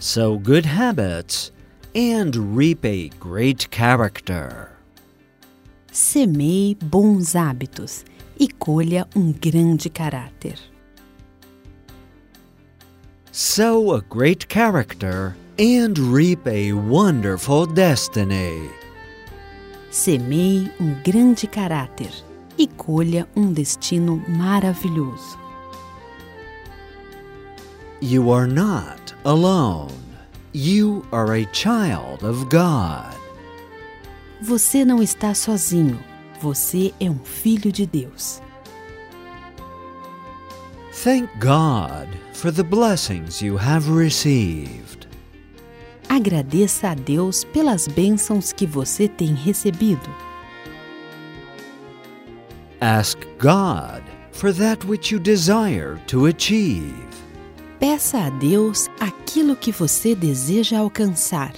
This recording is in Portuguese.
sow good habits, and reap a great character. Semeie bons hábitos e colha um grande caráter. Sow a great character and reap a wonderful destiny. Semeie um grande caráter e colha um destino maravilhoso. You are not alone. You are a child of God. Você não está sozinho. Você é um filho de Deus. Thank God for the blessings you have received. Agradeça a Deus pelas bênçãos que você tem recebido. Ask God for that which you desire to achieve. Peça a Deus aquilo que você deseja alcançar.